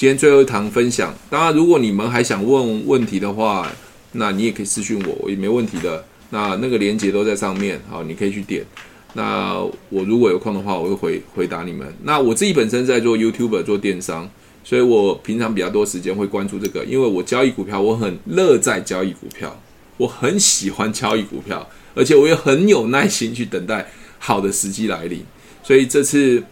今天最后一堂分享。当然，如果你们还想问问题的话，那你也可以私讯我，我也没问题的。那那个链接都在上面，好，你可以去点。那我如果有空的话，我会回回答你们。那我自己本身在做 YouTube 做电商，所以我平常比较多时间会关注这个，因为我交易股票，我很乐在交易股票，我很喜欢交易股票，而且我也很有耐心去等待好的时机来临。所以这次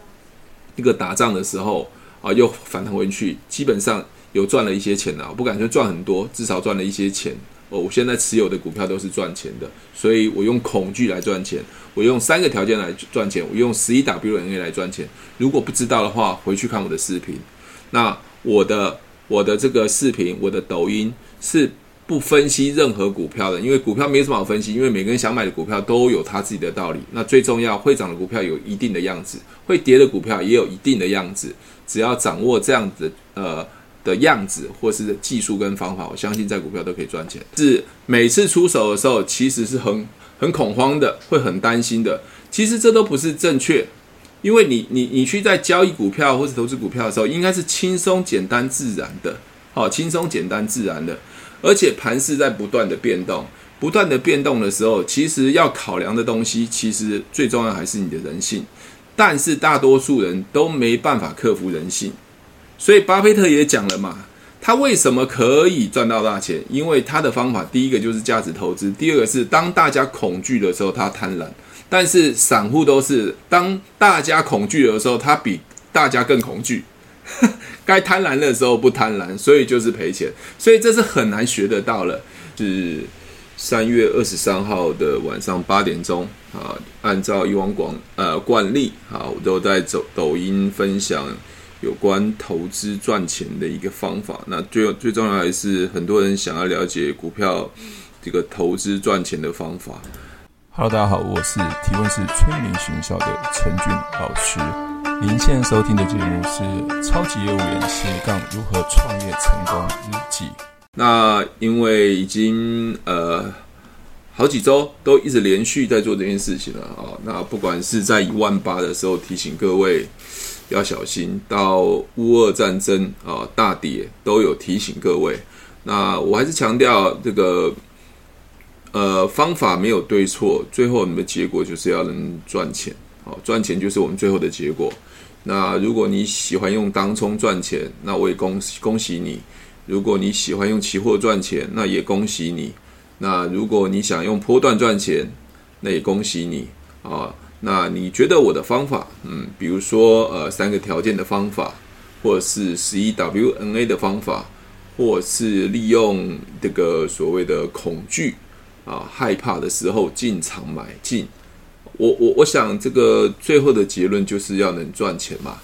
一个打仗的时候啊，又反弹回去，基本上有赚了一些钱啊，不敢说赚很多，至少赚了一些钱。哦，我现在持有的股票都是赚钱的，所以我用恐惧来赚钱，我用三个条件来赚钱，我用十一 WNA 来赚钱。如果不知道的话，回去看我的视频。那我的我的这个视频，我的抖音是不分析任何股票的，因为股票没什么好分析，因为每个人想买的股票都有他自己的道理。那最重要，会涨的股票有一定的样子，会跌的股票也有一定的样子。只要掌握这样子，呃。的样子，或是技术跟方法，我相信在股票都可以赚钱。是每次出手的时候，其实是很很恐慌的，会很担心的。其实这都不是正确，因为你你你去在交易股票或是投资股票的时候，应该是轻松简单自然的，好，轻松简单自然的。而且盘势在不断的变动，不断的变动的时候，其实要考量的东西，其实最重要还是你的人性。但是大多数人都没办法克服人性。所以巴菲特也讲了嘛，他为什么可以赚到大钱？因为他的方法，第一个就是价值投资，第二个是当大家恐惧的时候，他贪婪。但是散户都是当大家恐惧的时候，他比大家更恐惧。该贪婪的时候不贪婪，所以就是赔钱。所以这是很难学得到了。是三月二十三号的晚上八点钟啊，按照以往广呃惯例啊，我都在走抖音分享。有关投资赚钱的一个方法，那最最重要还是很多人想要了解股票这个投资赚钱的方法。Hello，大家好，我是提问式催眠学校的陈俊老师。您现在收听的节目是《超级业务员斜杠如何创业成功日记》。那因为已经呃好几周都一直连续在做这件事情了啊，那不管是在一万八的时候提醒各位。要小心，到乌俄战争啊大跌都有提醒各位。那我还是强调这个，呃，方法没有对错，最后你的结果就是要能赚钱。好，赚钱就是我们最后的结果。那如果你喜欢用当冲赚钱，那我也恭喜恭喜你；如果你喜欢用期货赚钱，那也恭喜你。那如果你想用波段赚钱，那也恭喜你啊。那你觉得我的方法，嗯，比如说呃三个条件的方法，或是十一 WNA 的方法，或是利用这个所谓的恐惧啊害怕的时候进场买进，我我我想这个最后的结论就是要能赚钱嘛。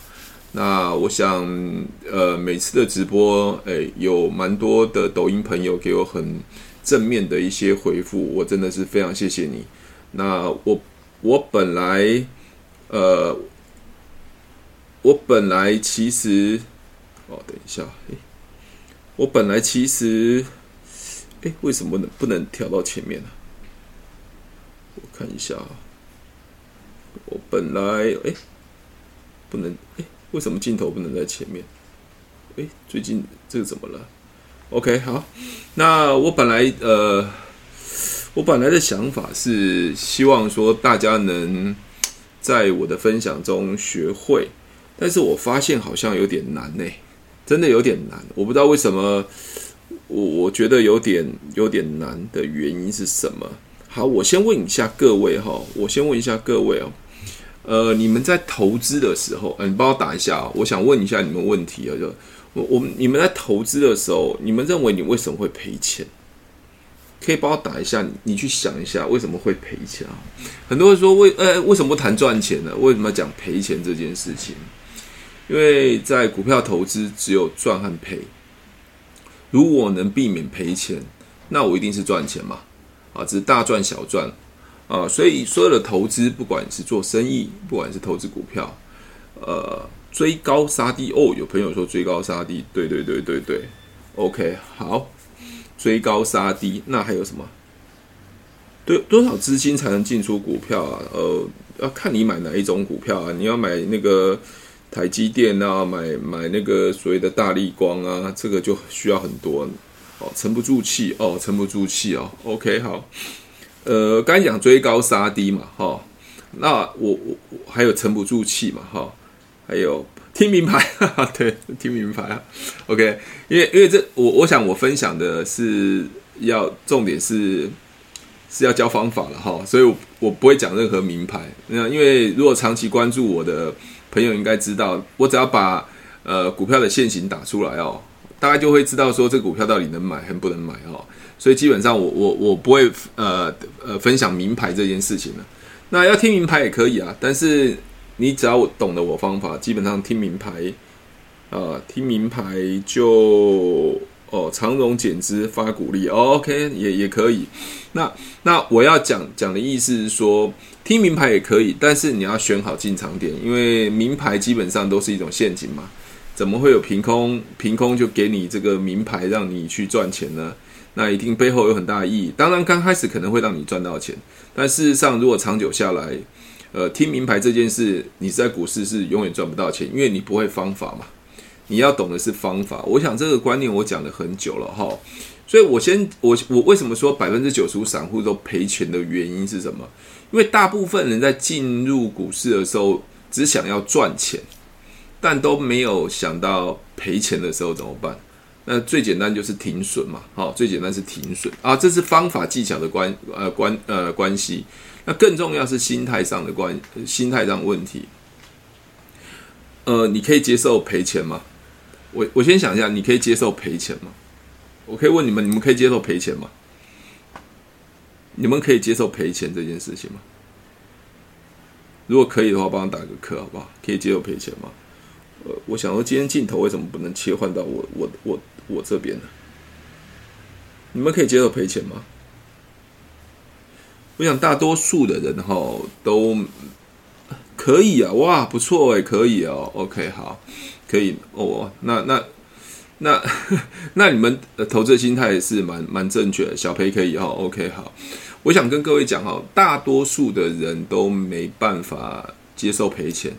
那我想呃每次的直播，诶，有蛮多的抖音朋友给我很正面的一些回复，我真的是非常谢谢你。那我。我本来，呃，我本来其实，哦，等一下，诶，我本来其实，诶，为什么不能不能调到前面呢？我看一下啊，我本来，诶，不能，为什么镜头不能在前面？诶，最近这个怎么了？OK，好，那我本来，呃。我本来的想法是希望说大家能在我的分享中学会，但是我发现好像有点难呢，真的有点难。我不知道为什么，我我觉得有点有点难的原因是什么？好，我先问一下各位哈，我先问一下各位哦，呃，你们在投资的时候，你帮我打一下，我想问一下你们问题啊，就我我你们在投资的时候，你们认为你为什么会赔钱？可以帮我打一下，你去想一下为什么会赔钱啊？很多人说为呃为什么不谈赚钱呢？为什么要讲赔钱这件事情？因为在股票投资只有赚和赔。如果能避免赔钱，那我一定是赚钱嘛啊，只是大赚小赚啊。所以所有的投资，不管是做生意，不管是投资股票，呃，追高杀低哦。有朋友说追高杀低，对对对对对，OK 好。追高杀低，那还有什么？对，多少资金才能进出股票啊？呃，要看你买哪一种股票啊。你要买那个台积电啊，买买那个所谓的大立光啊，这个就需要很多哦，沉不住气哦，沉不住气哦。OK，好，呃，刚才讲追高杀低嘛，哈、那我我还有沉不住气嘛，哈、哦，还有听明牌，哈哈，对，听明牌啊。OK，因为因为这我我想我分享的是要重点是是要教方法了哈、所以我我不会讲任何名牌。那因为如果长期关注我的。朋友应该知道，我只要把呃股票的现形打出来哦，大概就会知道说这股票到底能买还不能买哦。所以基本上我我我不会呃呃分享名牌这件事情了。那要听名牌也可以啊，但是你只要懂得我方法，基本上听名牌啊、呃，听名牌就。哦，长荣减资发股利，哦，OK 也也可以。那那我要讲讲的意思是说，听名牌也可以，但是你要选好进场点，因为名牌基本上都是一种陷阱嘛。怎么会有凭空凭空就给你这个名牌让你去赚钱呢？那一定背后有很大的意义。当然刚开始可能会让你赚到钱，但事实上如果长久下来，呃，听明牌这件事，你在股市是永远赚不到钱，因为你不会方法嘛。你要懂的是方法，我想这个观念我讲了很久了哈，所以我先我我为什么说百分之九十五散户都赔钱的原因是什么？因为大部分人在进入股市的时候只想要赚钱，但都没有想到赔钱的时候怎么办？那最简单就是停损嘛，好，最简单是停损啊，这是方法技巧的关呃关呃关系，那更重要是心态上的关心态上问题，呃，你可以接受赔钱吗？我我先想一下，你可以接受赔钱吗？我可以问你们，你们可以接受赔钱吗？你们可以接受赔钱这件事情吗？如果可以的话，帮我打个克好不好？可以接受赔钱吗？呃，我想说今天镜头为什么不能切换到我我我我这边呢？你们可以接受赔钱吗？我想大多数的人哈都可以啊，哇，不错哎，可以哦，OK，好。可以哦，那那那 那你们的投资心态是蛮蛮正确的，小赔可以哈，OK 好。我想跟各位讲哈，大多数的人都没办法接受赔钱，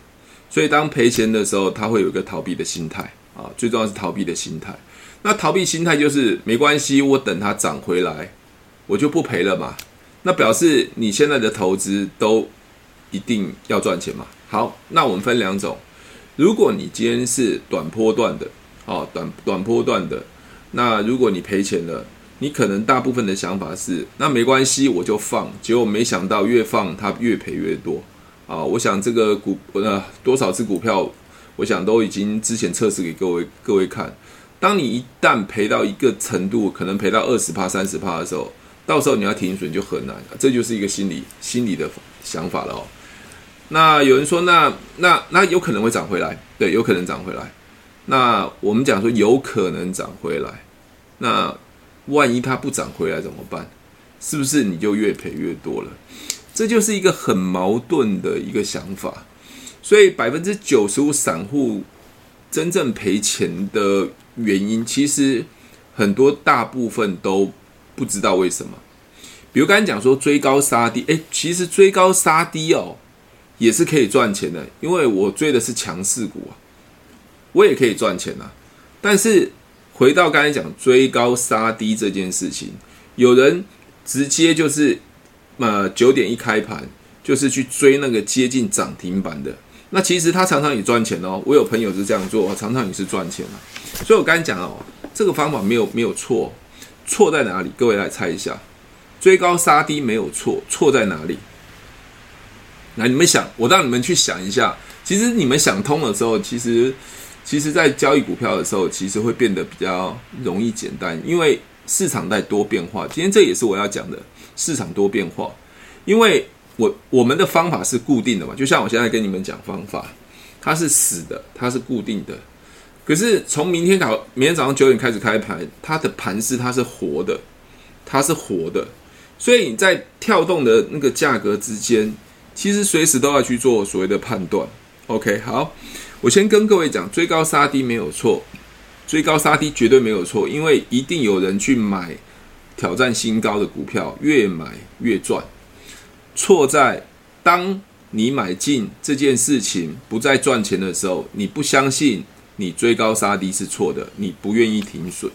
所以当赔钱的时候，他会有一个逃避的心态啊，最重要是逃避的心态。那逃避心态就是没关系，我等它涨回来，我就不赔了嘛。那表示你现在的投资都一定要赚钱嘛。好，那我们分两种。如果你今天是短波段的，哦，短短波段的，那如果你赔钱了，你可能大部分的想法是，那没关系，我就放。结果没想到越放它越赔越多，啊，我想这个股呃多少只股票，我想都已经之前测试给各位各位看。当你一旦赔到一个程度，可能赔到二十趴、三十趴的时候，到时候你要停损就很难，这就是一个心理心理的想法了哦。那有人说那，那那那有可能会涨回来，对，有可能涨回来。那我们讲说有可能涨回来，那万一它不涨回来怎么办？是不是你就越赔越多了？这就是一个很矛盾的一个想法。所以百分之九十五散户真正赔钱的原因，其实很多大部分都不知道为什么。比如刚才讲说追高杀低，诶，其实追高杀低哦。也是可以赚钱的，因为我追的是强势股啊，我也可以赚钱啊。但是回到刚才讲追高杀低这件事情，有人直接就是呃九点一开盘就是去追那个接近涨停板的，那其实他常常也赚钱哦。我有朋友是这样做，常常也是赚钱啊。所以我刚才讲哦，这个方法没有没有错，错在哪里？各位来猜一下，追高杀低没有错，错在哪里？来你们想，我让你们去想一下。其实你们想通了之后，其实，其实，在交易股票的时候，其实会变得比较容易简单，因为市场在多变化。今天这也是我要讲的，市场多变化。因为我我们的方法是固定的嘛，就像我现在跟你们讲方法，它是死的，它是固定的。可是从明天早明天早上九点开始开盘，它的盘势它是活的，它是活的，所以你在跳动的那个价格之间。其实随时都要去做所谓的判断，OK，好，我先跟各位讲，追高杀低没有错，追高杀低绝对没有错，因为一定有人去买挑战新高的股票，越买越赚。错在当你买进这件事情不再赚钱的时候，你不相信你追高杀低是错的，你不愿意停损，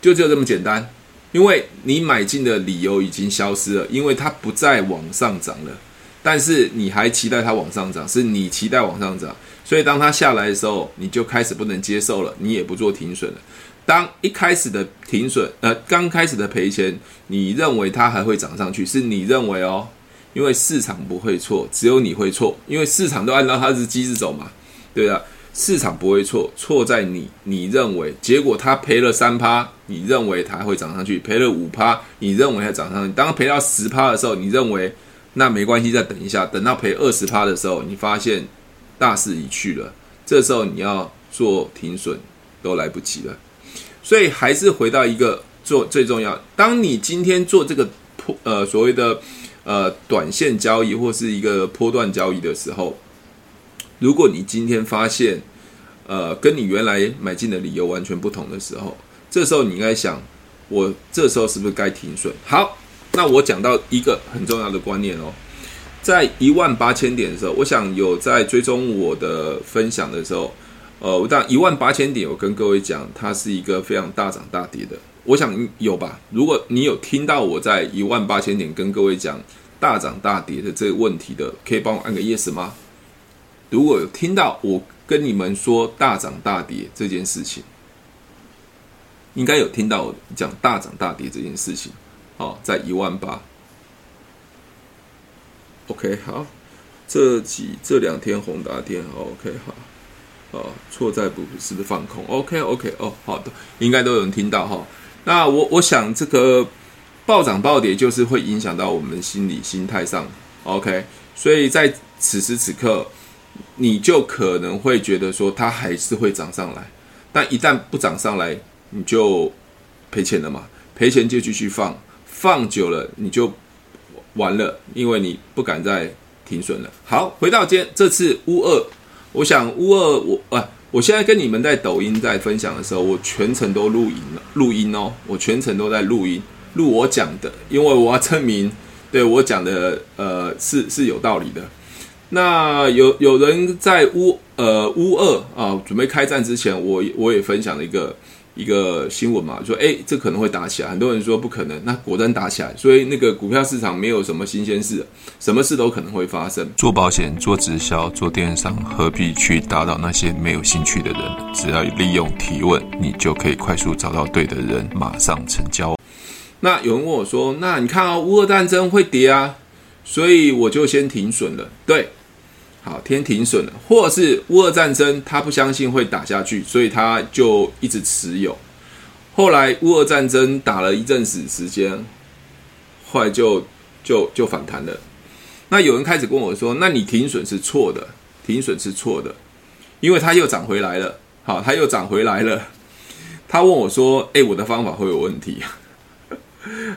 就只有这么简单。因为你买进的理由已经消失了，因为它不再往上涨了，但是你还期待它往上涨，是你期待往上涨，所以当它下来的时候，你就开始不能接受了，你也不做停损了。当一开始的停损，呃，刚开始的赔钱，你认为它还会涨上去，是你认为哦，因为市场不会错，只有你会错，因为市场都按照它的机制走嘛，对啊。市场不会错，错在你。你认为结果它赔了三趴，你认为它会涨上去；赔了五趴，你认为它涨上去。当赔到十趴的时候，你认为那没关系，再等一下，等到赔二十趴的时候，你发现大势已去了。这时候你要做停损都来不及了。所以还是回到一个做最重要。当你今天做这个破呃所谓的呃短线交易或是一个波段交易的时候。如果你今天发现，呃，跟你原来买进的理由完全不同的时候，这时候你应该想，我这时候是不是该停损？好，那我讲到一个很重要的观念哦，在一万八千点的时候，我想有在追踪我的分享的时候，呃，我当一万八千点，我跟各位讲，它是一个非常大涨大跌的，我想有吧？如果你有听到我在一万八千点跟各位讲大涨大跌的这个问题的，可以帮我按个 yes 吗？如果有听到我跟你们说大涨大跌这件事情，应该有听到我讲大涨大跌这件事情。好，在一万八。OK，好，这几这两天宏达电，OK，好，哦，错在不是不是放空？OK，OK，、哦，好的，应该都有人听到哈。那我我想这个暴涨暴跌就是会影响到我们心理心态上，OK，所以在此时此刻。你就可能会觉得说它还是会涨上来，但一旦不涨上来，你就赔钱了嘛？赔钱就继续放，放久了你就完了，因为你不敢再停损了。好，回到今天这次乌二，我想乌二我啊，我现在跟你们在抖音在分享的时候，我全程都录音了，录音哦，我全程都在录音，录我讲的，因为我要证明对我讲的呃是是有道理的。那有有人在乌呃乌二啊准备开战之前，我我也分享了一个一个新闻嘛，说诶这可能会打起来，很多人说不可能，那果真打起来，所以那个股票市场没有什么新鲜事，什么事都可能会发生。做保险、做直销、做电商，何必去打扰那些没有兴趣的人？只要利用提问，你就可以快速找到对的人，马上成交。那有人问我说，那你看啊，乌俄战争会跌啊，所以我就先停损了，对。好，天停损了，或是乌俄战争，他不相信会打下去，所以他就一直持有。后来乌俄战争打了一阵子时间，后来就就就反弹了。那有人开始跟我说：“那你停损是错的，停损是错的，因为它又涨回来了。”好，它又涨回来了。他问我说：“诶，我的方法会有问题？”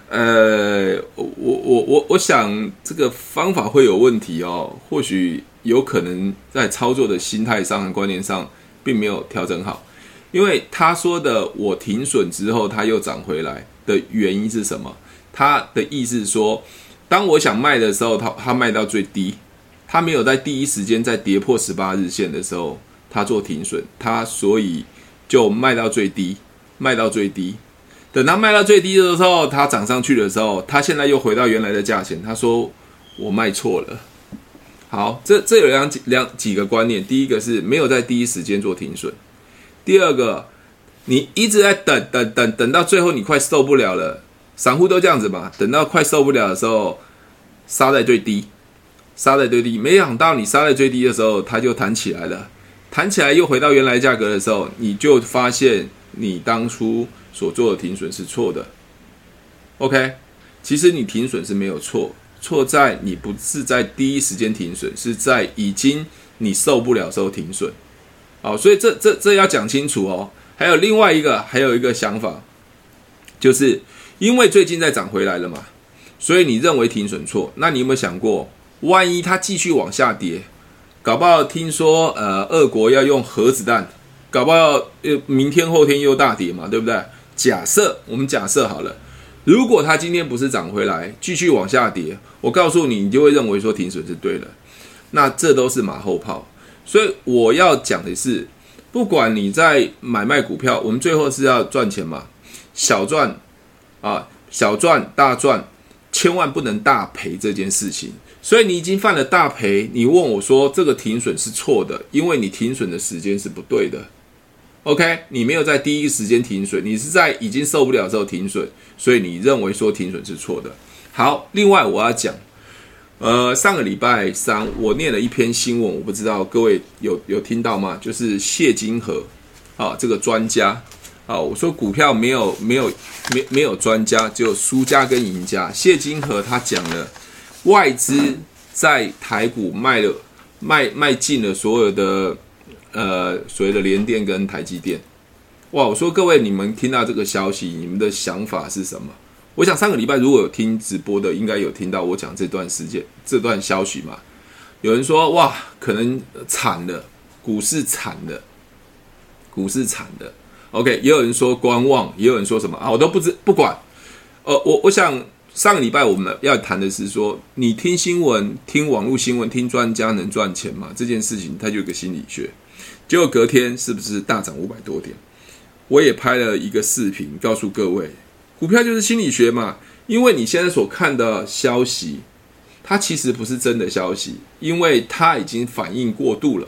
呃，我我我我想这个方法会有问题哦，或许。有可能在操作的心态上、观念上，并没有调整好，因为他说的“我停损之后，它又涨回来”的原因是什么？他的意思是说，当我想卖的时候，他他卖到最低，他没有在第一时间在跌破十八日线的时候，他做停损，他所以就卖到最低，卖到最低。等它卖到最低的时候，它涨上去的时候，它现在又回到原来的价钱，他说我卖错了。好，这这有两两几个观念。第一个是没有在第一时间做停损，第二个，你一直在等等等等到最后你快受不了了，散户都这样子嘛，等到快受不了的时候，杀在最低，杀在最低，没想到你杀在最低的时候，它就弹起来了，弹起来又回到原来价格的时候，你就发现你当初所做的停损是错的。OK，其实你停损是没有错。错在你不是在第一时间停损，是在已经你受不了时候停损。好，所以这这这要讲清楚哦。还有另外一个，还有一个想法，就是因为最近在涨回来了嘛，所以你认为停损错。那你有没有想过，万一它继续往下跌，搞不好听说呃，俄国要用核子弹，搞不好呃明天后天又大跌嘛，对不对？假设我们假设好了。如果它今天不是涨回来，继续往下跌，我告诉你，你就会认为说停损是对的。那这都是马后炮。所以我要讲的是，不管你在买卖股票，我们最后是要赚钱嘛，小赚啊，小赚大赚，千万不能大赔这件事情。所以你已经犯了大赔，你问我说这个停损是错的，因为你停损的时间是不对的。OK，你没有在第一时间停损，你是在已经受不了之后停损，所以你认为说停损是错的。好，另外我要讲，呃，上个礼拜三我念了一篇新闻，我不知道各位有有听到吗？就是谢金河啊，这个专家啊，我说股票没有没有没没有专家，只有输家跟赢家。谢金河他讲了，外资在台股卖了卖卖进了所有的。呃，所谓的联电跟台积电，哇！我说各位，你们听到这个消息，你们的想法是什么？我想上个礼拜如果有听直播的，应该有听到我讲这段时间这段消息嘛？有人说哇，可能惨了，股市惨了，股市惨了。OK，也有人说观望，也有人说什么啊？我都不知不管。呃，我我想上个礼拜我们要谈的是说，你听新闻、听网络新闻、听专家能赚钱吗？这件事情它就有个心理学。结果隔天是不是大涨五百多点？我也拍了一个视频，告诉各位，股票就是心理学嘛。因为你现在所看的消息，它其实不是真的消息，因为它已经反应过度了，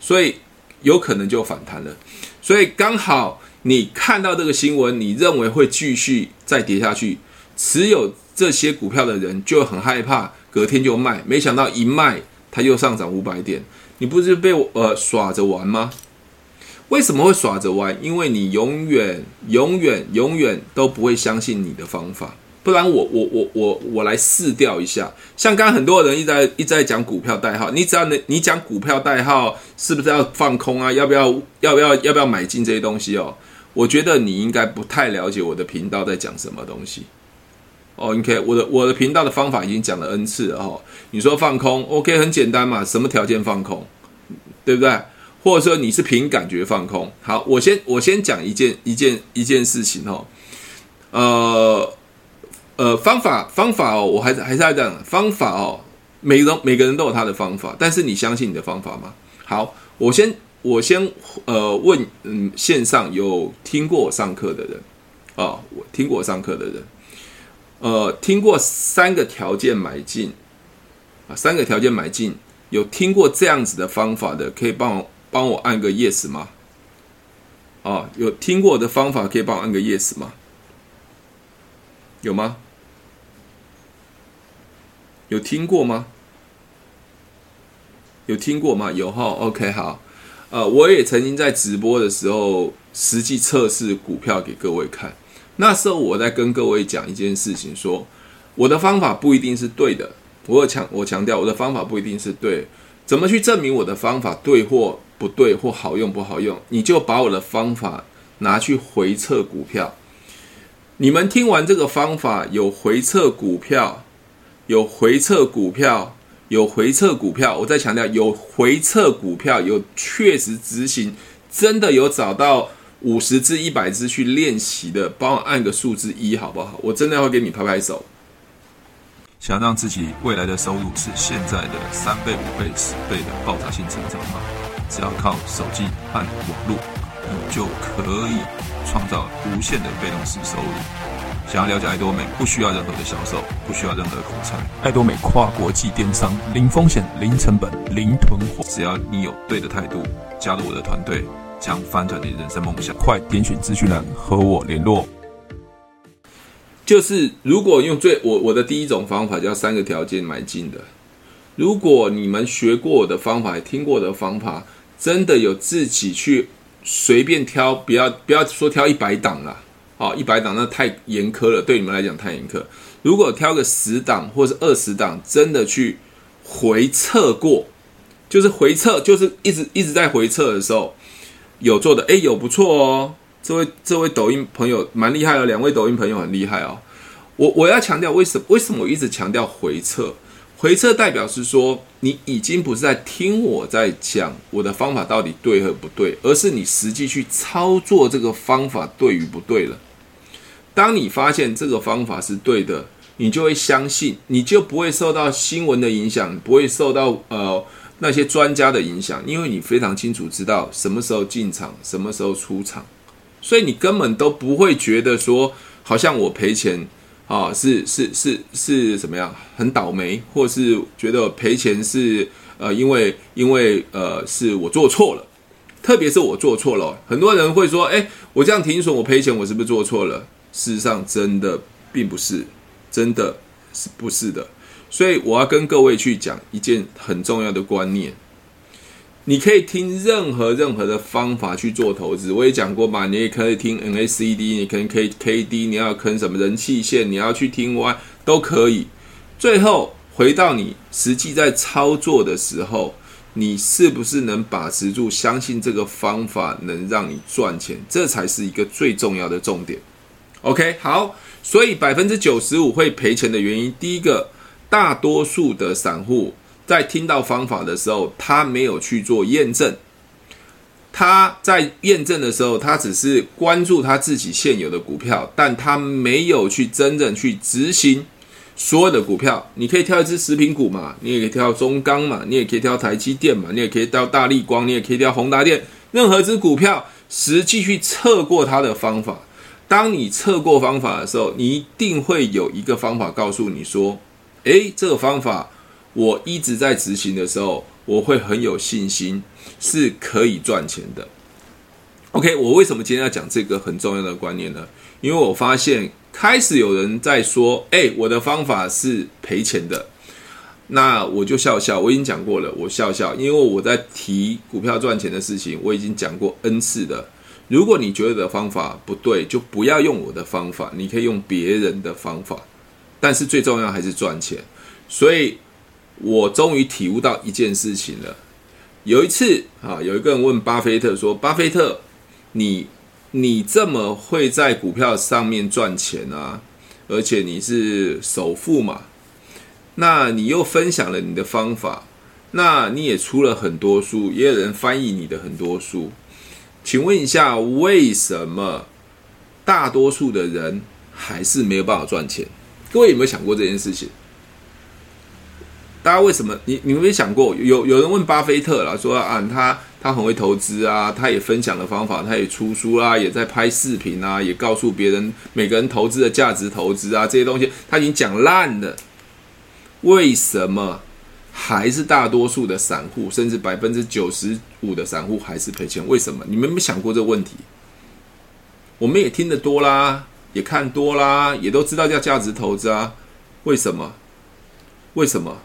所以有可能就反弹了。所以刚好你看到这个新闻，你认为会继续再跌下去，持有这些股票的人就很害怕，隔天就卖，没想到一卖，它又上涨五百点。你不是被我呃耍着玩吗？为什么会耍着玩？因为你永远、永远、永远都不会相信你的方法。不然我我我我我来试调一下。像刚刚很多人一直在一直在讲股票代号，你只要能你讲股票代号，是不是要放空啊？要不要要不要要不要买进这些东西哦？我觉得你应该不太了解我的频道在讲什么东西。哦，OK，我的我的频道的方法已经讲了 N 次了哦。你说放空，OK，很简单嘛，什么条件放空，对不对？或者说你是凭感觉放空？好，我先我先讲一件一件一件事情哦。呃呃，方法方法哦，我还是还是要讲，方法哦，每个人每个人都有他的方法，但是你相信你的方法吗？好，我先我先呃问，嗯，线上有听过我上课的人啊，哦，我听过我上课的人。呃，听过三个条件买进啊，三个条件买进，有听过这样子的方法的，可以帮我帮我按个 yes 吗？啊，有听过的方法，可以帮我按个 yes 吗？有吗？有听过吗？有听过吗？有哈，OK，好。呃，我也曾经在直播的时候实际测试股票给各位看。那时候我在跟各位讲一件事情，说我的方法不一定是对的。我有强我强调我的方法不一定是对，怎么去证明我的方法对或不对或好用不好用？你就把我的方法拿去回测股票。你们听完这个方法，有回测股票，有回测股票，有回测股票。我再强调，有回测股票，有确实执行，真的有找到。五十至一百支去练习的，帮我按个数字一好不好？我真的要给你拍拍手。想让自己未来的收入是现在的三倍、五倍、十倍的爆炸性成长吗？只要靠手机和网络，你就可以创造无限的被动式收入。想要了解爱多美，不需要任何的销售，不需要任何的口才。爱多美跨国际电商，零风险、零成本、零囤货。只要你有对的态度，加入我的团队。将翻转你人生梦想，快点选资讯栏和我联络。就是如果用最我我的第一种方法叫三个条件买进的，如果你们学过我的方法，听过我的方法，真的有自己去随便挑，不要不要说挑一百档了，好，一百档那太严苛了，对你们来讲太严苛。如果挑个十档或是二十档，真的去回测过，就是回测，就是一直一直在回测的时候。有做的哎，有不错哦，这位这位抖音朋友蛮厉害哦，两位抖音朋友很厉害哦。我我要强调为什么？为什么我一直强调回撤？回撤代表是说你已经不是在听我在讲我的方法到底对和不对，而是你实际去操作这个方法对与不对了。当你发现这个方法是对的，你就会相信，你就不会受到新闻的影响，不会受到呃那些专家的影响，因为你非常清楚知道什么时候进场，什么时候出场，所以你根本都不会觉得说，好像我赔钱啊，是是是是什么样，很倒霉，或是觉得赔钱是呃因为因为呃是我做错了。特别是我做错了，很多人会说：“诶，我这样停损，我赔钱，我是不是做错了？”事实上，真的并不是，真的是不是的。所以，我要跟各位去讲一件很重要的观念：你可以听任何任何的方法去做投资。我也讲过嘛，你也可以听 NACD，你可能可以 KD，你要坑什么人气线，你要去听 Y 都可以。最后回到你实际在操作的时候。你是不是能把持住？相信这个方法能让你赚钱，这才是一个最重要的重点。OK，好，所以百分之九十五会赔钱的原因，第一个，大多数的散户在听到方法的时候，他没有去做验证。他在验证的时候，他只是关注他自己现有的股票，但他没有去真正去执行。所有的股票，你可以挑一只食品股嘛，你也可以挑中钢嘛，你也可以挑台积电嘛，你也可以挑大立光，你也可以挑宏达电，任何只股票，实际去测过它的方法。当你测过方法的时候，你一定会有一个方法告诉你说，诶，这个方法我一直在执行的时候，我会很有信心是可以赚钱的。OK，我为什么今天要讲这个很重要的观念呢？因为我发现。开始有人在说：“哎，我的方法是赔钱的。”那我就笑笑。我已经讲过了，我笑笑，因为我在提股票赚钱的事情，我已经讲过 N 次的。如果你觉得的方法不对，就不要用我的方法，你可以用别人的方法。但是最重要还是赚钱。所以我终于体悟到一件事情了。有一次啊，有一个人问巴菲特说：“巴菲特，你？”你这么会在股票上面赚钱啊，而且你是首富嘛，那你又分享了你的方法，那你也出了很多书，也有人翻译你的很多书，请问一下，为什么大多数的人还是没有办法赚钱？各位有没有想过这件事情？大家为什么？你你们有没有想过？有有人问巴菲特了，说啊他。他很会投资啊，他也分享了方法，他也出书啦，也在拍视频啊，也告诉别人每个人投资的价值投资啊这些东西，他已经讲烂了。为什么还是大多数的散户，甚至百分之九十五的散户还是赔钱？为什么？你们有没有想过这个问题？我们也听得多啦，也看多啦，也都知道叫价值投资啊。为什么？为什么？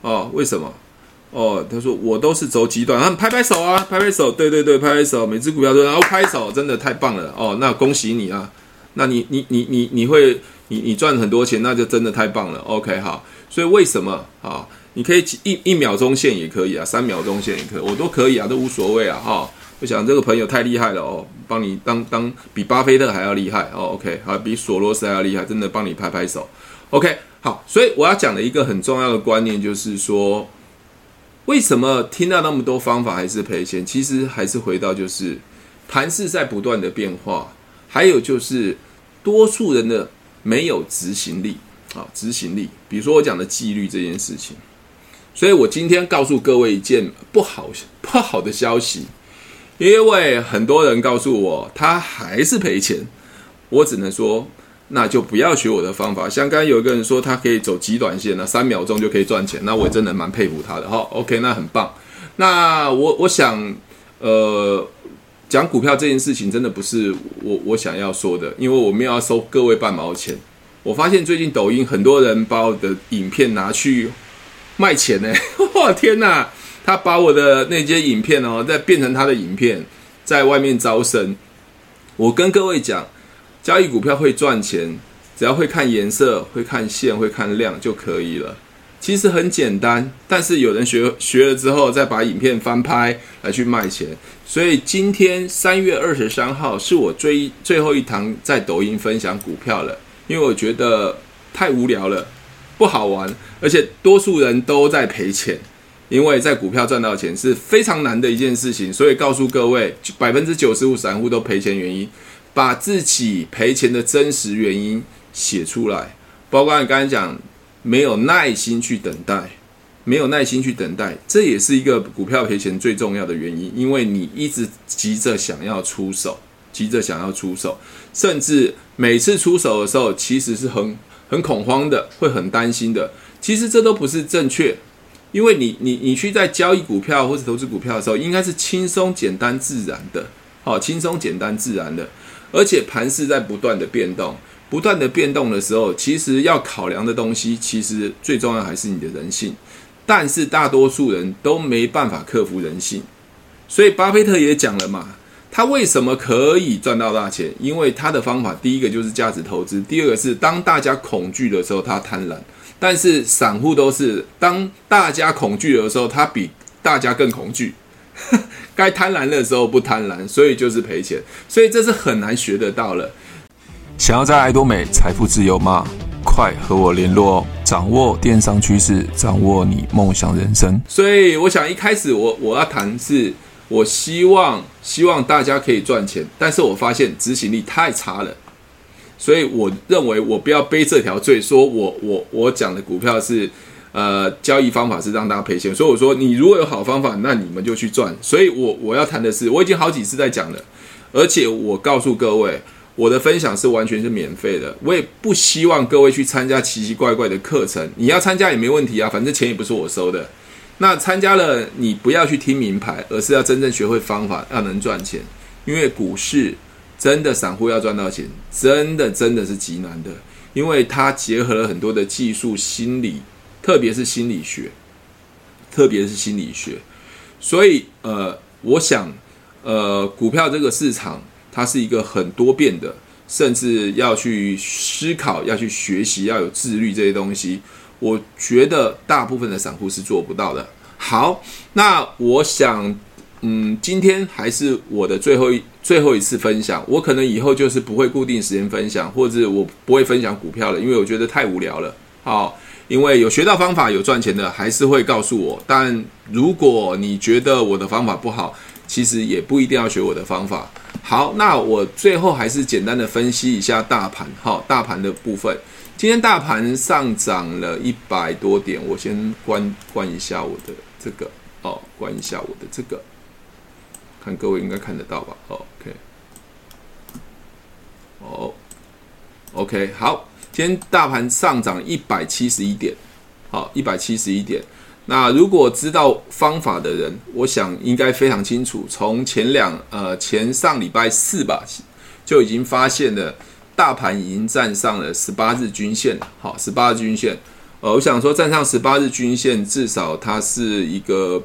哦，为什么？哦，他说我都是走极端，他拍拍手啊，拍拍手，对对对，拍拍手，每只股票都然后拍手，真的太棒了哦，那恭喜你啊，那你你你你你会你你赚很多钱，那就真的太棒了，OK 好，所以为什么啊？你可以一一秒钟线也可以啊，三秒钟线也可以，我都可以啊，都无所谓啊哈。我想这个朋友太厉害了哦，帮你当当比巴菲特还要厉害哦，OK 好，比索罗斯还要厉害，真的帮你拍拍手，OK 好，所以我要讲的一个很重要的观念就是说。为什么听到那么多方法还是赔钱？其实还是回到就是盘势在不断的变化，还有就是多数人的没有执行力啊，执行力。比如说我讲的纪律这件事情，所以我今天告诉各位一件不好不好的消息，因为很多人告诉我他还是赔钱，我只能说。那就不要学我的方法。像刚有一个人说他可以走极短线，那三秒钟就可以赚钱，那我真的蛮佩服他的。哈，OK，那很棒。那我我想，呃，讲股票这件事情真的不是我我想要说的，因为我们要收各位半毛钱。我发现最近抖音很多人把我的影片拿去卖钱呢。哇，天哪！他把我的那些影片哦，再变成他的影片，在外面招生。我跟各位讲。交易股票会赚钱，只要会看颜色、会看线、会看量就可以了。其实很简单，但是有人学学了之后，再把影片翻拍来去卖钱。所以今天三月二十三号是我最最后一堂在抖音分享股票了，因为我觉得太无聊了，不好玩，而且多数人都在赔钱。因为在股票赚到钱是非常难的一件事情，所以告诉各位，百分之九十五散户都赔钱原因。把自己赔钱的真实原因写出来，包括你刚才讲没有耐心去等待，没有耐心去等待，这也是一个股票赔钱最重要的原因，因为你一直急着想要出手，急着想要出手，甚至每次出手的时候，其实是很很恐慌的，会很担心的。其实这都不是正确，因为你你你去在交易股票或者投资股票的时候，应该是轻松简单自然的，好，轻松简单自然的。而且盘势在不断的变动，不断的变动的时候，其实要考量的东西，其实最重要还是你的人性。但是大多数人都没办法克服人性，所以巴菲特也讲了嘛，他为什么可以赚到大钱？因为他的方法，第一个就是价值投资，第二个是当大家恐惧的时候，他贪婪。但是散户都是当大家恐惧的时候，他比大家更恐惧。该贪婪的时候不贪婪，所以就是赔钱，所以这是很难学得到了。想要在爱多美财富自由吗？快和我联络哦！掌握电商趋势，掌握你梦想人生。所以我想一开始我我要谈是，我希望希望大家可以赚钱，但是我发现执行力太差了，所以我认为我不要背这条罪，说我我我讲的股票是。呃，交易方法是让大家赔钱，所以我说，你如果有好方法，那你们就去赚。所以我我要谈的是，我已经好几次在讲了，而且我告诉各位，我的分享是完全是免费的，我也不希望各位去参加奇奇怪怪的课程。你要参加也没问题啊，反正钱也不是我收的。那参加了，你不要去听名牌，而是要真正学会方法，要能赚钱。因为股市真的散户要赚到钱，真的真的是极难的，因为它结合了很多的技术、心理。特别是心理学，特别是心理学，所以呃，我想呃，股票这个市场它是一个很多变的，甚至要去思考、要去学习、要有自律这些东西，我觉得大部分的散户是做不到的。好，那我想，嗯，今天还是我的最后一最后一次分享，我可能以后就是不会固定时间分享，或者我不会分享股票了，因为我觉得太无聊了。好。因为有学到方法、有赚钱的，还是会告诉我。但如果你觉得我的方法不好，其实也不一定要学我的方法。好，那我最后还是简单的分析一下大盘。好，大盘的部分，今天大盘上涨了一百多点。我先关关一下我的这个哦，关一下我的这个，看各位应该看得到吧？OK，哦，OK，好。今天大盘上涨一百七十一点，好，一百七十一点。那如果知道方法的人，我想应该非常清楚。从前两呃前上礼拜四吧，就已经发现了大盘已经站上了十八日均线了。好，十八日均线，呃，我想说站上十八日均线，至少它是一个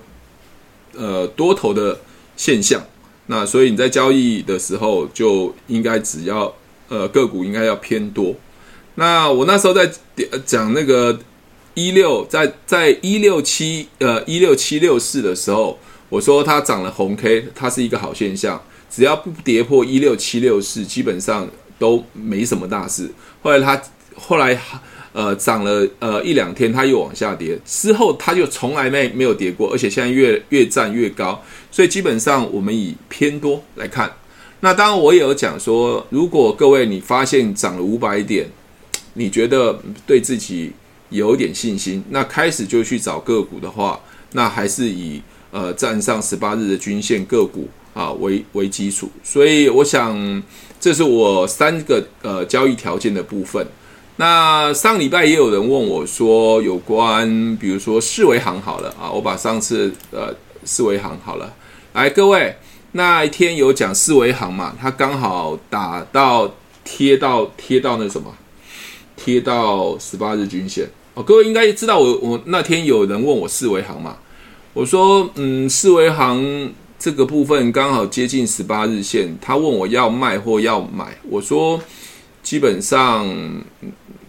呃多头的现象。那所以你在交易的时候，就应该只要呃个股应该要偏多。那我那时候在讲那个一六，在在一六七呃一六七六四的时候，我说它涨了红 K，它是一个好现象，只要不跌破一六七六四，基本上都没什么大事。后来它后来呃涨了呃一两天，它又往下跌，之后它就从来没没有跌过，而且现在越越站越高，所以基本上我们以偏多来看。那当然我也有讲说，如果各位你发现涨了五百点。你觉得对自己有点信心，那开始就去找个股的话，那还是以呃站上十八日的均线个股啊为为基础。所以我想，这是我三个呃交易条件的部分。那上礼拜也有人问我说，有关比如说四维行好了啊，我把上次呃四维行好了，来各位那一天有讲四维行嘛，它刚好打到贴到贴到那什么。贴到十八日均线。哦，各位应该知道我我那天有人问我四维行嘛，我说嗯四维行这个部分刚好接近十八日线，他问我要卖或要买，我说基本上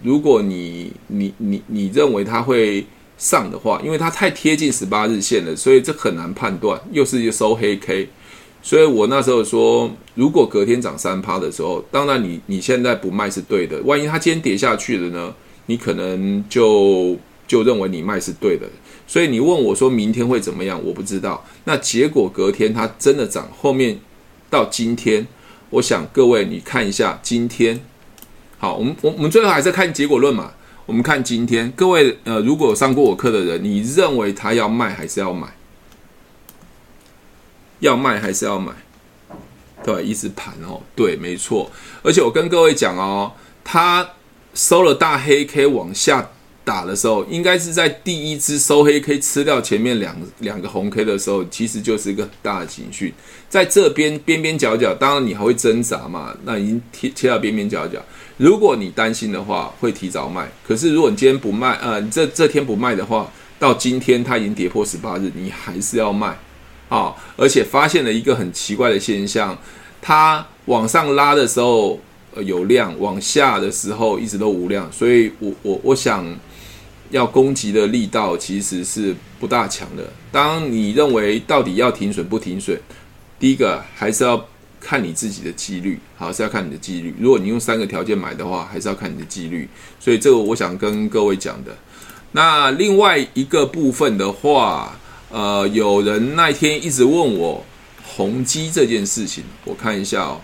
如果你你你你认为它会上的话，因为它太贴近十八日线了，所以这很难判断，又是一收黑 K。所以我那时候说，如果隔天涨三趴的时候，当然你你现在不卖是对的。万一它今天跌下去了呢？你可能就就认为你卖是对的。所以你问我说明天会怎么样？我不知道。那结果隔天它真的涨，后面到今天我想各位你看一下今天，好，我们我我们最后还是看结果论嘛。我们看今天，各位呃，如果上过我课的人，你认为他要卖还是要买？要卖还是要买？对，一直盘哦，对，没错。而且我跟各位讲哦，他收了大黑 K 往下打的时候，应该是在第一支收黑 K 吃掉前面两两个红 K 的时候，其实就是一个很大的警讯。在这边边边角角，当然你还会挣扎嘛，那已经贴切到边边角角。如果你担心的话，会提早卖。可是如果你今天不卖，呃，你这这天不卖的话，到今天它已经跌破十八日，你还是要卖。啊，而且发现了一个很奇怪的现象，它往上拉的时候，呃，有量，往下的时候一直都无量，所以我我我想要攻击的力道其实是不大强的。当你认为到底要停损不停损，第一个还是要看你自己的纪律，好，是要看你的纪律。如果你用三个条件买的话，还是要看你的纪律。所以这个我想跟各位讲的。那另外一个部分的话。呃，有人那天一直问我宏基这件事情，我看一下哦。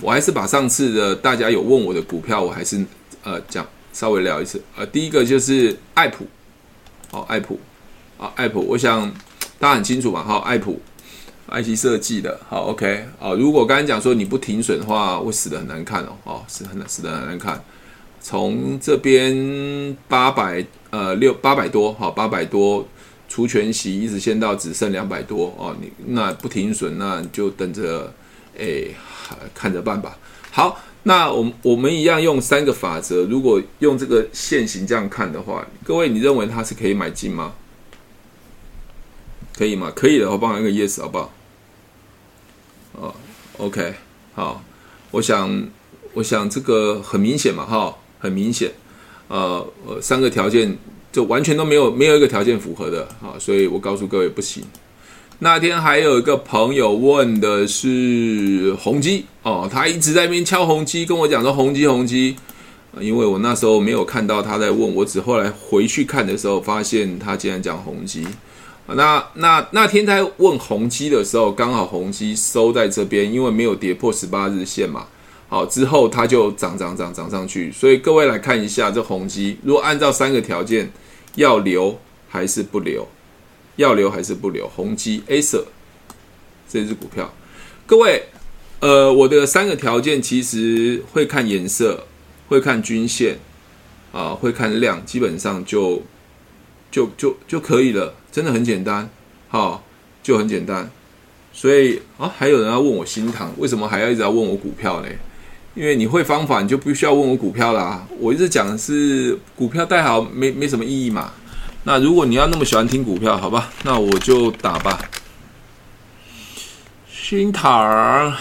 我还是把上次的大家有问我的股票，我还是呃讲稍微聊一次。呃，第一个就是爱普，好，爱普，啊，爱普，我想大家很清楚嘛，哈，爱普，IC 设计的，好，OK，啊，如果刚才讲说你不停损的话，会死的很难看哦，哦，死很难，死的很难看。从这边八百呃六八百多，好，八百多。除权息一直先到只剩两百多哦，你那不停损，那就等着，哎，看着办吧。好，那我我们一样用三个法则，如果用这个线型这样看的话，各位你认为它是可以买进吗？可以吗？可以的话，帮我一个 yes 好不好？哦，OK，好，我想我想这个很明显嘛，哈，很明显，呃呃，三个条件。就完全都没有没有一个条件符合的啊，所以我告诉各位不行。那天还有一个朋友问的是宏基哦，他一直在那边敲宏基，跟我讲说宏基宏基，因为我那时候没有看到他在问，我只后来回去看的时候，发现他竟然讲宏基。那那那天在问宏基的时候，刚好宏基收在这边，因为没有跌破十八日线嘛。好，之后它就涨涨涨涨上去，所以各位来看一下这宏基，如果按照三个条件，要留还是不留？要留还是不留？宏基 A 色这只股票，各位，呃，我的三个条件其实会看颜色，会看均线，啊、会看量，基本上就就就就可以了，真的很简单，好，就很简单。所以啊，还有人要问我新塘，为什么还要一直要问我股票呢？因为你会方法，你就不需要问我股票啦。我一直讲的是股票带好没没什么意义嘛。那如果你要那么喜欢听股票，好吧，那我就打吧。新唐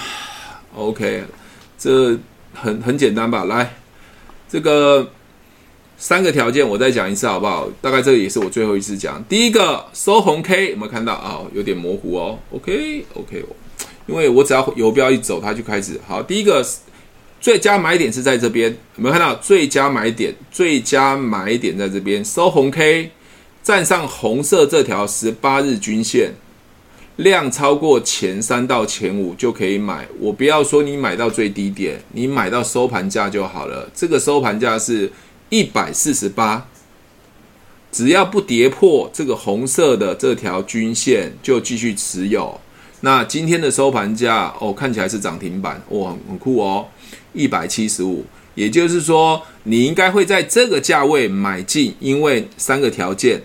，OK，这很很简单吧？来，这个三个条件我再讲一次好不好？大概这个也是我最后一次讲。第一个收红 K 有没有看到啊？有点模糊哦。OK OK，因为我只要游标一走，它就开始好。第一个。最佳买点是在这边，有没有看到？最佳买点，最佳买点在这边，收红 K，站上红色这条十八日均线，量超过前三到前五就可以买。我不要说你买到最低点，你买到收盘价就好了。这个收盘价是一百四十八，只要不跌破这个红色的这条均线，就继续持有。那今天的收盘价哦，看起来是涨停板，哇，很很酷哦。一百七十五，也就是说，你应该会在这个价位买进，因为三个条件，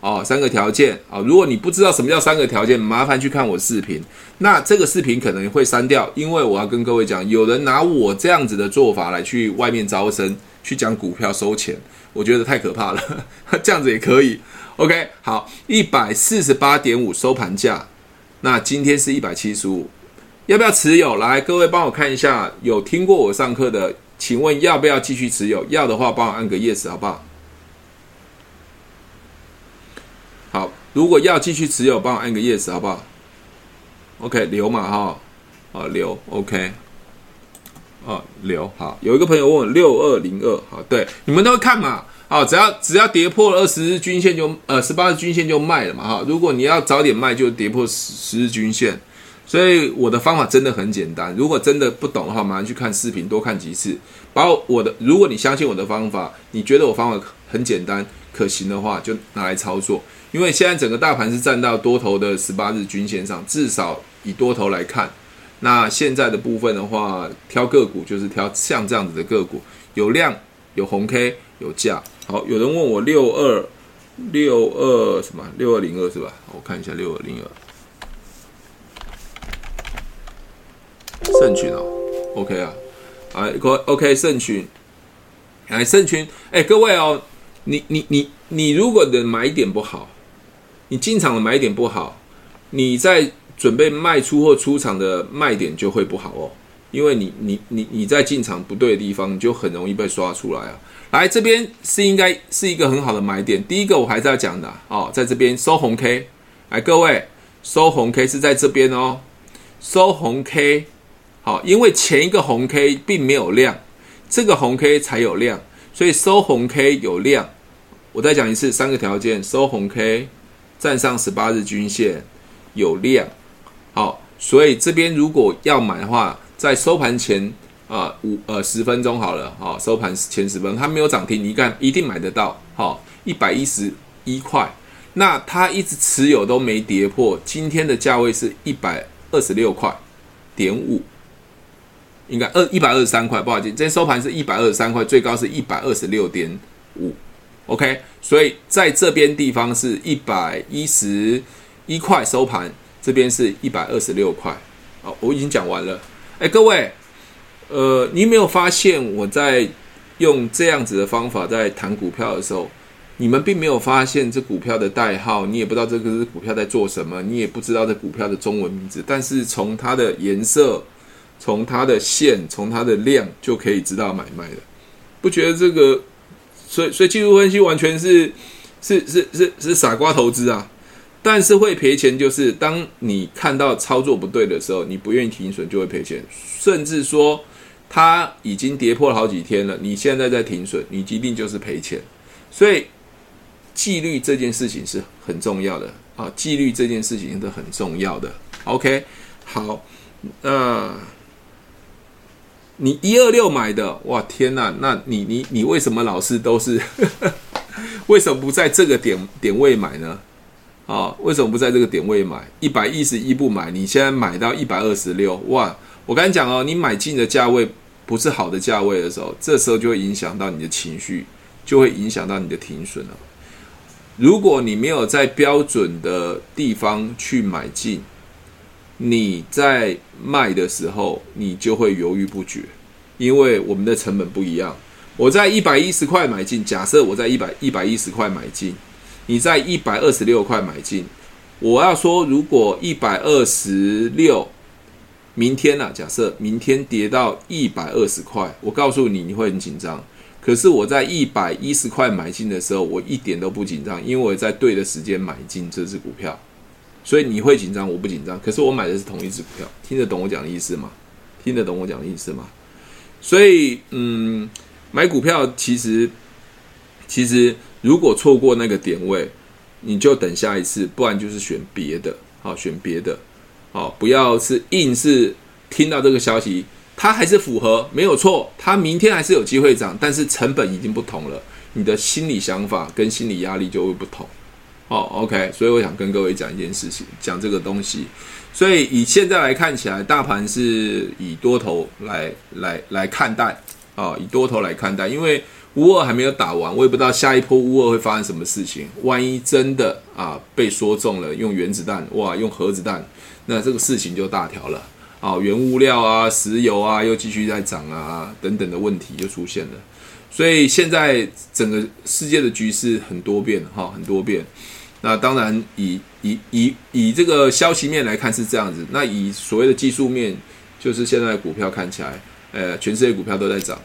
哦，三个条件啊、哦。如果你不知道什么叫三个条件，麻烦去看我视频。那这个视频可能会删掉，因为我要跟各位讲，有人拿我这样子的做法来去外面招生，去讲股票收钱，我觉得太可怕了。这样子也可以，OK，好，一百四十八点五收盘价，那今天是一百七十五。要不要持有？来，各位帮我看一下，有听过我上课的，请问要不要继续持有？要的话，帮我按个 yes，好不好？好，如果要继续持有，帮我按个 yes，好不好？OK，留嘛哈，啊留，OK，啊留好。有一个朋友问我六二零二，好，对，你们都会看嘛？好，只要只要跌破了二十日均线就呃十八日均线就卖了嘛哈。如果你要早点卖，就跌破十十日均线。所以我的方法真的很简单。如果真的不懂的话，马上去看视频，多看几次。把我的，如果你相信我的方法，你觉得我方法很简单可行的话，就拿来操作。因为现在整个大盘是站到多头的十八日均线上，至少以多头来看，那现在的部分的话，挑个股就是挑像这样子的个股，有量、有红 K、有价。好，有人问我六二六二什么六二零二是吧？我看一下六二零二。盛群哦，OK 啊，哎，OK 盛群，哎，盛群，哎，各位哦，你你你你如果的买点不好。你进场的买点不好，你在准备卖出或出场的卖点就会不好哦，因为你你你你在进场不对的地方，你就很容易被刷出来啊。来这边是应该是一个很好的买点。第一个我还是要讲的哦，在这边收红 K，来各位收红 K 是在这边哦，收红 K 好，因为前一个红 K 并没有量，这个红 K 才有量，所以收红 K 有量。我再讲一次，三个条件，收红 K。站上十八日均线有量，好，所以这边如果要买的话，在收盘前啊五呃十分钟好了，好，收盘前十分钟它没有涨停，你看一定买得到，好，一百一十一块，那它一直持有都没跌破，今天的价位是一百二十六块点五，应该二一百二十三块，不好意思，今天收盘是一百二十三块，最高是一百二十六点五。OK，所以在这边地方是一百一十一块收盘，这边是一百二十六块。好，我已经讲完了。哎，各位，呃，你没有发现我在用这样子的方法在谈股票的时候，你们并没有发现这股票的代号，你也不知道这个是股票在做什么，你也不知道这股票的中文名字，但是从它的颜色、从它的线、从它的量就可以知道买卖了。不觉得这个？所以，所以技术分析完全是是是是是傻瓜投资啊！但是会赔钱，就是当你看到操作不对的时候，你不愿意停损就会赔钱，甚至说它已经跌破了好几天了，你现在在停损，你一定就是赔钱。所以纪律这件事情是很重要的啊！纪律这件事情是很重要的。OK，好，那、呃。你一二六买的，哇天呐，那你你你为什么老是都是？为什么不在这个点点位买呢？啊、哦，为什么不在这个点位买？一百一十一不买，你现在买到一百二十六，哇！我跟你讲哦，你买进的价位不是好的价位的时候，这时候就会影响到你的情绪，就会影响到你的停损了。如果你没有在标准的地方去买进。你在卖的时候，你就会犹豫不决，因为我们的成本不一样。我在一百一十块买进，假设我在一百一百一十块买进，你在一百二十六块买进。我要说，如果一百二十六，明天呢、啊？假设明天跌到一百二十块，我告诉你，你会很紧张。可是我在一百一十块买进的时候，我一点都不紧张，因为我在对的时间买进这只股票。所以你会紧张，我不紧张。可是我买的是同一只股票，听得懂我讲的意思吗？听得懂我讲的意思吗？所以，嗯，买股票其实，其实如果错过那个点位，你就等下一次，不然就是选别的，好，选别的，好，不要是硬是听到这个消息，它还是符合，没有错，它明天还是有机会涨，但是成本已经不同了，你的心理想法跟心理压力就会不同。哦，OK，所以我想跟各位讲一件事情，讲这个东西。所以以现在来看起来，大盘是以多头来来来看待啊，以多头来看待。因为乌俄还没有打完，我也不知道下一波乌俄会发生什么事情。万一真的啊被说中了，用原子弹哇，用核子弹，那这个事情就大条了啊。原物料啊，石油啊，又继续在涨啊，等等的问题就出现了。所以现在整个世界的局势很多变哈，很多变。那当然以，以以以这个消息面来看是这样子。那以所谓的技术面，就是现在股票看起来，呃，全世界股票都在涨，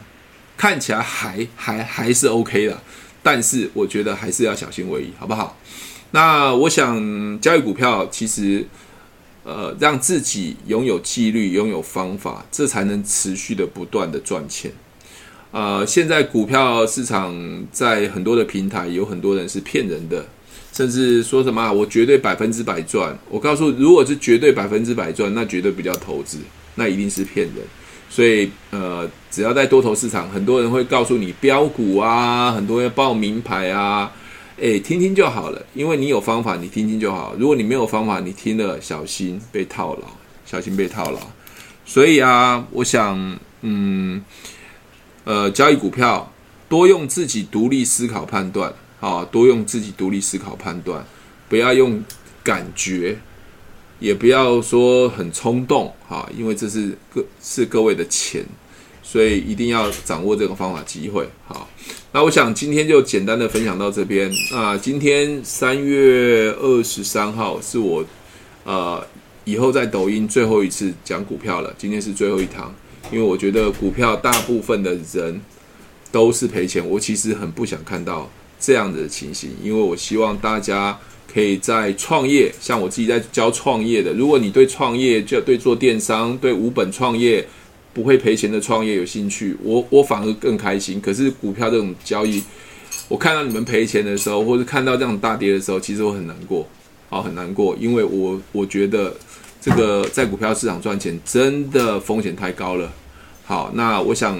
看起来还还还是 OK 的。但是我觉得还是要小心为宜，好不好？那我想交易股票，其实呃，让自己拥有纪律，拥有方法，这才能持续的不断的赚钱。呃，现在股票市场在很多的平台，有很多人是骗人的。甚至说什么啊，我绝对百分之百赚。我告诉，如果是绝对百分之百赚，那绝对不叫投资，那一定是骗人。所以，呃，只要在多头市场，很多人会告诉你标股啊，很多人报名牌啊，诶，听听就好了，因为你有方法，你听听就好。如果你没有方法，你听了小心被套牢，小心被套牢。所以啊，我想，嗯，呃，交易股票多用自己独立思考判断，啊，多用自己独立思考判断，不要用感觉。也不要说很冲动哈，因为这是各是各位的钱，所以一定要掌握这个方法机会。好，那我想今天就简单的分享到这边。那今天三月二十三号是我呃以后在抖音最后一次讲股票了，今天是最后一堂，因为我觉得股票大部分的人都是赔钱，我其实很不想看到这样的情形，因为我希望大家。可以在创业，像我自己在教创业的。如果你对创业，就对做电商、对无本创业不会赔钱的创业有兴趣，我我反而更开心。可是股票这种交易，我看到你们赔钱的时候，或者看到这种大跌的时候，其实我很难过，好，很难过，因为我我觉得这个在股票市场赚钱真的风险太高了。好，那我想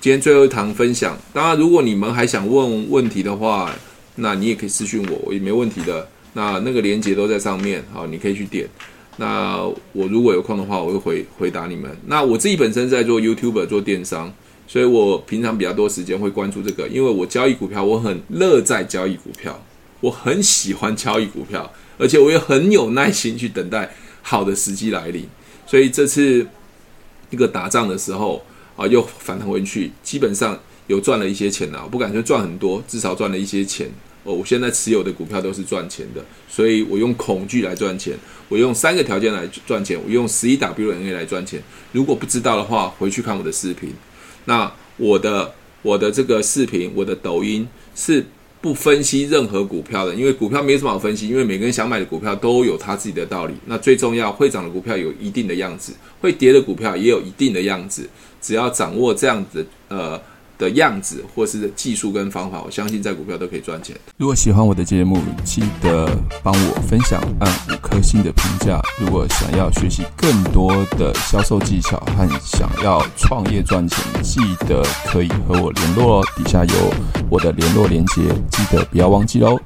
今天最后一堂分享，当然如果你们还想问问题的话，那你也可以私讯我，我也没问题的。那那个链接都在上面，好，你可以去点。那我如果有空的话，我会回回答你们。那我自己本身在做 YouTuber 做电商，所以我平常比较多时间会关注这个，因为我交易股票，我很乐在交易股票，我很喜欢交易股票，而且我也很有耐心去等待好的时机来临。所以这次一个打仗的时候啊，又反弹回去，基本上有赚了一些钱啊，我不敢说赚很多，至少赚了一些钱。哦我现在持有的股票都是赚钱的，所以我用恐惧来赚钱，我用三个条件来赚钱，我用十一 WNA 来赚钱。如果不知道的话，回去看我的视频。那我的我的这个视频，我的抖音是不分析任何股票的，因为股票没什么好分析，因为每个人想买的股票都有他自己的道理。那最重要，会涨的股票有一定的样子，会跌的股票也有一定的样子，只要掌握这样子，呃。的样子，或是技术跟方法，我相信在股票都可以赚钱。如果喜欢我的节目，记得帮我分享，按五颗星的评价。如果想要学习更多的销售技巧和想要创业赚钱，记得可以和我联络哦。底下有我的联络连接，记得不要忘记哦。